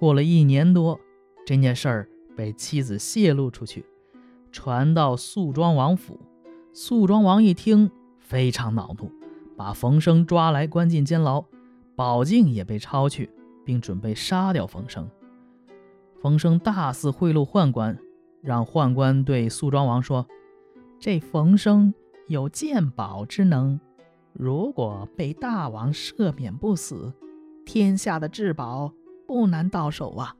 过了一年多，这件事儿被妻子泄露出去，传到肃庄王府。肃庄王一听，非常恼怒，把冯生抓来关进监牢，宝镜也被抄去，并准备杀掉冯生。冯生大肆贿赂宦官，让宦官对肃庄王说：“这冯生有鉴宝之能，如果被大王赦免不死，天下的至宝不难到手啊。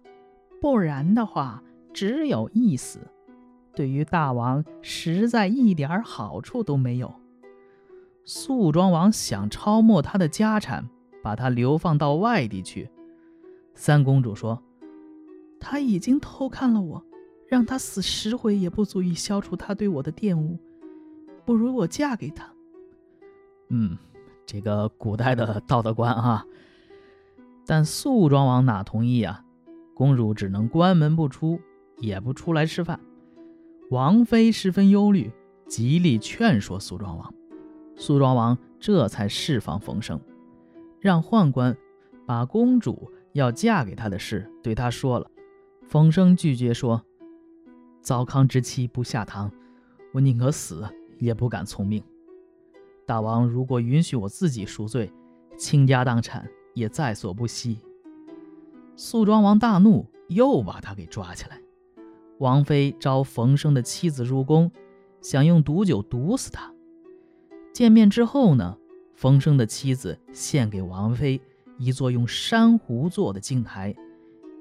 不然的话，只有一死。”对于大王实在一点好处都没有。肃庄王想抄没他的家产，把他流放到外地去。三公主说：“他已经偷看了我，让他死十回也不足以消除他对我的玷污。不如我嫁给他。”嗯，这个古代的道德观啊。但肃庄王哪同意啊？公主只能关门不出，也不出来吃饭。王妃十分忧虑，极力劝说肃庄王。肃庄王这才释放冯生，让宦官把公主要嫁给他的事对他说了。冯生拒绝说：“糟糠之妻不下堂，我宁可死也不敢从命。大王如果允许我自己赎罪，倾家荡产也在所不惜。”肃庄王大怒，又把他给抓起来。王妃招冯生的妻子入宫，想用毒酒毒死他。见面之后呢，冯生的妻子献给王妃一座用珊瑚做的镜台，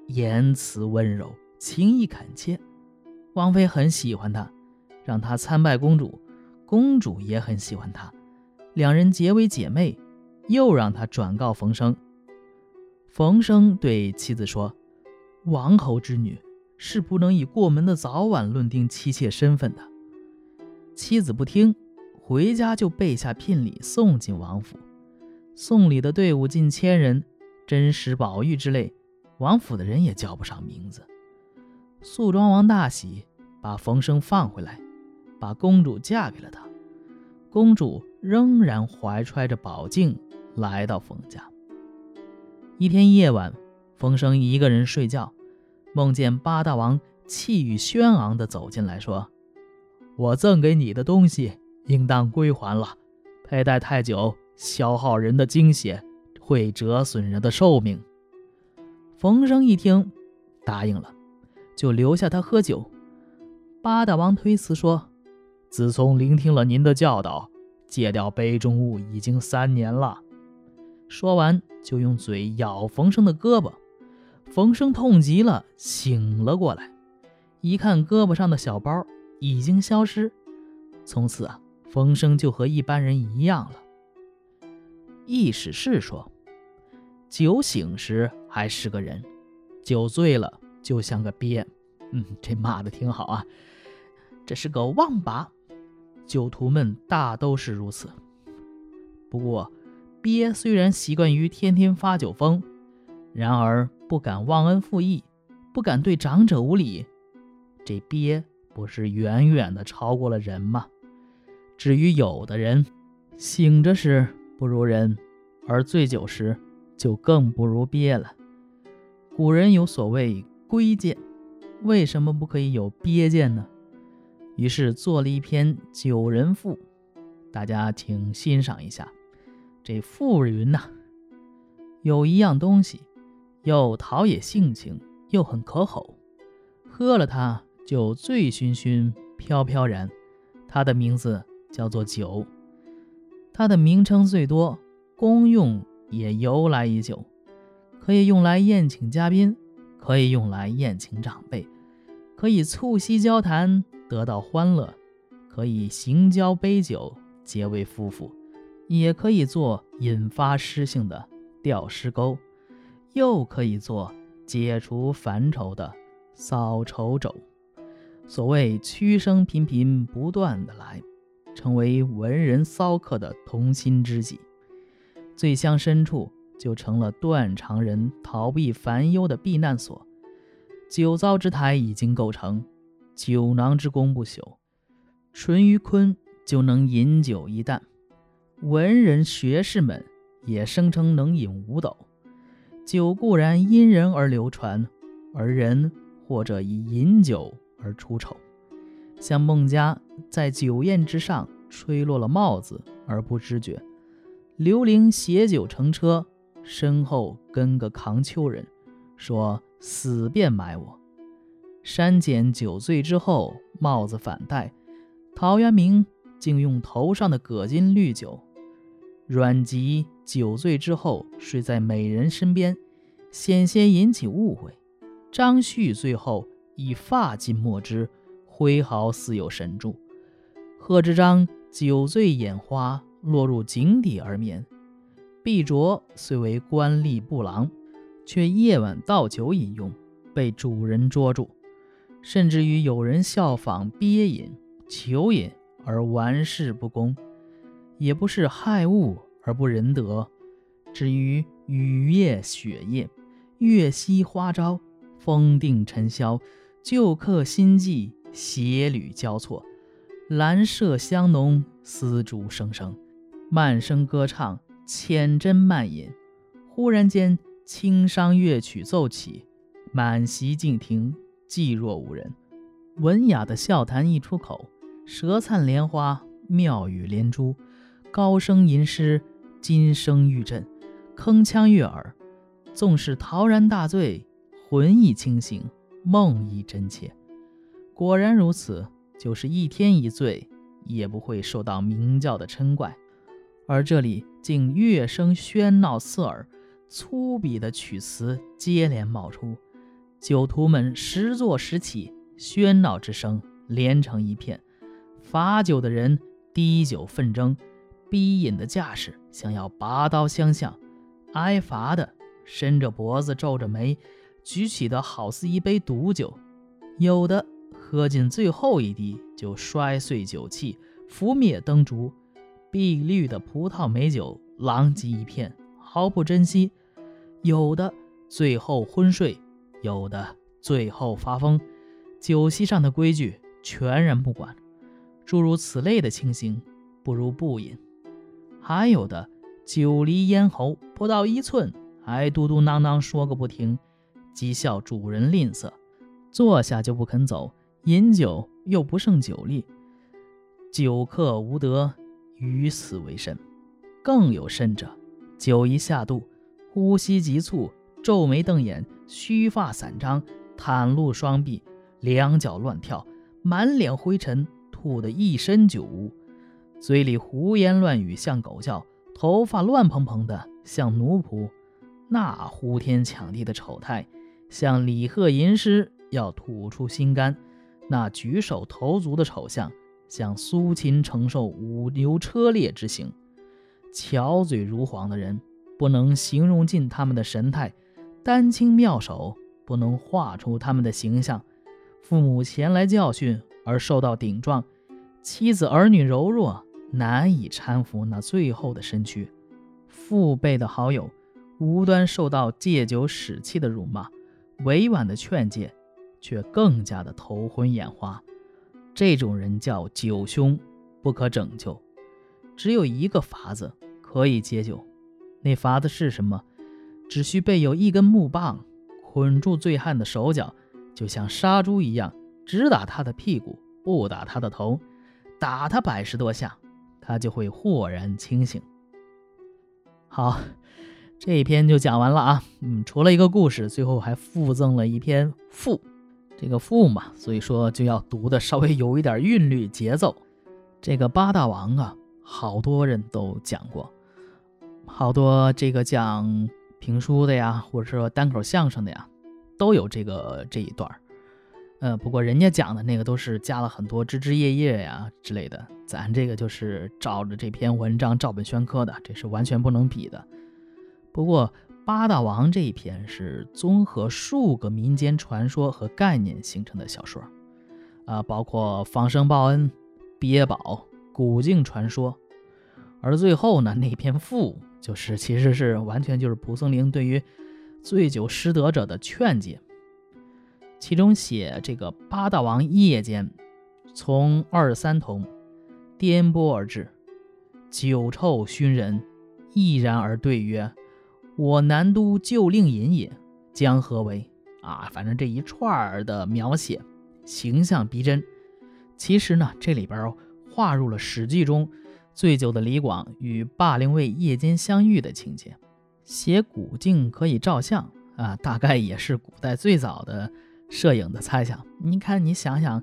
言辞温柔，情意恳切。王妃很喜欢他，让他参拜公主，公主也很喜欢他，两人结为姐妹。又让他转告冯生。冯生对妻子说：“王侯之女。”是不能以过门的早晚论定妻妾身份的。妻子不听，回家就备下聘礼送进王府。送礼的队伍近千人，珍石宝玉之类，王府的人也叫不上名字。肃庄王大喜，把冯生放回来，把公主嫁给了他。公主仍然怀揣着宝镜来到冯家。一天夜晚，冯生一个人睡觉。梦见八大王气宇轩昂地走进来说：“我赠给你的东西应当归还了。佩戴太久，消耗人的精血，会折损人的寿命。”冯生一听，答应了，就留下他喝酒。八大王推辞说：“自从聆听了您的教导，戒掉杯中物已经三年了。”说完，就用嘴咬冯生的胳膊。冯生痛极了，醒了过来，一看胳膊上的小包已经消失，从此啊，冯生就和一般人一样了。易史是说，酒醒时还是个人，酒醉了就像个鳖。嗯，这骂的挺好啊，这是个王八。酒徒们大都是如此。不过，鳖虽然习惯于天天发酒疯，然而。不敢忘恩负义，不敢对长者无礼，这鳖不是远远的超过了人吗？至于有的人，醒着时不如人，而醉酒时就更不如鳖了。古人有所谓龟剑，为什么不可以有鳖剑呢？于是做了一篇《酒人赋》，大家请欣赏一下。这赋云呐，有一样东西。又陶冶性情，又很可口，喝了它就醉醺醺、飘飘然。它的名字叫做酒，它的名称最多，功用也由来已久，可以用来宴请嘉宾，可以用来宴请长辈，可以促膝交谈得到欢乐，可以行交杯酒结为夫妇，也可以做引发诗性的吊诗钩。又可以做解除烦愁的扫愁帚。所谓曲声频频不断的来，成为文人骚客的同心知己。醉乡深处就成了断肠人逃避烦忧的避难所。酒糟之台已经构成，酒囊之功不朽。淳于髡就能饮酒一担，文人学士们也声称能饮五斗。酒固然因人而流传，而人或者以饮酒而出丑。像孟家在酒宴之上吹落了帽子而不知觉，刘伶携酒乘车，身后跟个扛丘人，说死便埋我。山简酒醉之后帽子反戴，陶渊明竟用头上的葛巾滤酒。阮籍酒醉之后睡在美人身边，险些引起误会。张旭最后以发巾抹之。挥毫似有神助。贺知章酒醉眼花，落入井底而眠。毕卓虽为官吏部郎，却夜晚倒酒饮用，被主人捉住。甚至于有人效仿鳖饮、求饮而玩世不恭，也不是害物而不仁德。至于雨夜雪夜，月夕花朝，风定尘嚣，旧客新妓。鞋履交错，兰麝香浓，丝竹声声，慢声歌唱，浅斟慢饮。忽然间，轻商乐曲奏起，满席静听，寂若无人。文雅的笑谈一出口，舌灿莲花，妙语连珠，高声吟诗，金声玉振，铿锵悦耳。纵使陶然大醉，魂亦清醒，梦亦真切。果然如此，就是一天一醉，也不会受到明教的嗔怪。而这里竟乐声喧闹刺耳，粗鄙的曲词接连冒出，酒徒们时坐时起，喧闹之声连成一片。罚酒的人滴酒奋争，逼饮的架势想要拔刀相向；挨罚的伸着脖子皱着眉，举起的好似一杯毒酒，有的。喝尽最后一滴，就摔碎酒器，拂灭灯烛，碧绿的葡萄美酒，狼藉一片，毫不珍惜。有的最后昏睡，有的最后发疯，酒席上的规矩全然不管。诸如此类的情形，不如不饮。还有的酒离咽喉不到一寸，还嘟嘟囔囔说个不停，讥笑主人吝啬，坐下就不肯走。饮酒又不胜酒力，酒客无德，于此为甚。更有甚者，酒一下肚，呼吸急促，皱眉瞪眼，须发散张，袒露双臂，两脚乱跳，满脸灰尘，吐得一身酒污，嘴里胡言乱语像狗叫，头发乱蓬蓬的像奴仆，那呼天抢地的丑态，像李贺吟诗要吐出心肝。那举手投足的丑相，像苏秦承受五牛车裂之刑；巧嘴如簧的人，不能形容尽他们的神态；丹青妙手，不能画出他们的形象。父母前来教训而受到顶撞，妻子儿女柔弱，难以搀扶那最后的身躯。父辈的好友，无端受到借酒使气的辱骂，委婉的劝诫。却更加的头昏眼花，这种人叫酒凶，不可拯救。只有一个法子可以解酒，那法子是什么？只需备有一根木棒，捆住醉汉的手脚，就像杀猪一样，只打他的屁股，不打他的头，打他百十多下，他就会豁然清醒。好，这一篇就讲完了啊。嗯，除了一个故事，最后还附赠了一篇赋。这个赋嘛，所以说就要读的稍微有一点韵律节奏。这个八大王啊，好多人都讲过，好多这个讲评书的呀，或者说单口相声的呀，都有这个这一段儿。呃，不过人家讲的那个都是加了很多枝枝叶叶呀之类的，咱这个就是照着这篇文章照本宣科的，这是完全不能比的。不过。八大王这一篇是综合数个民间传说和概念形成的小说，啊，包括放生报恩、憋宝、古镜传说，而最后呢，那篇赋就是其实是完全就是蒲松龄对于醉酒失德者的劝解。其中写这个八大王夜间从二三童颠簸而至，酒臭熏人，毅然而对曰。我南都旧令尹也，将何为？啊，反正这一串儿的描写，形象逼真。其实呢，这里边划入了《史记》中醉酒的李广与霸陵尉夜间相遇的情节。写古镜可以照相啊，大概也是古代最早的摄影的猜想。你看，你想想，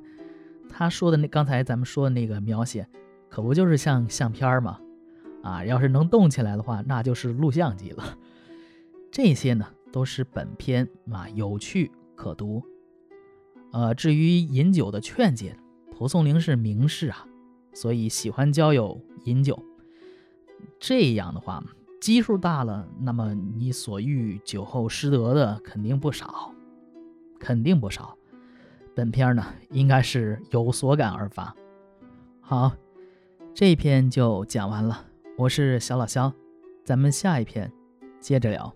他说的那刚才咱们说的那个描写，可不就是像相片吗？啊，要是能动起来的话，那就是录像机了。这些呢，都是本篇啊有趣可读。呃，至于饮酒的劝解，蒲松龄是名士啊，所以喜欢交友饮酒。这样的话。基数大了，那么你所遇酒后失德的肯定不少，肯定不少。本片呢，应该是有所感而发。好，这篇就讲完了。我是小老肖，咱们下一篇接着聊。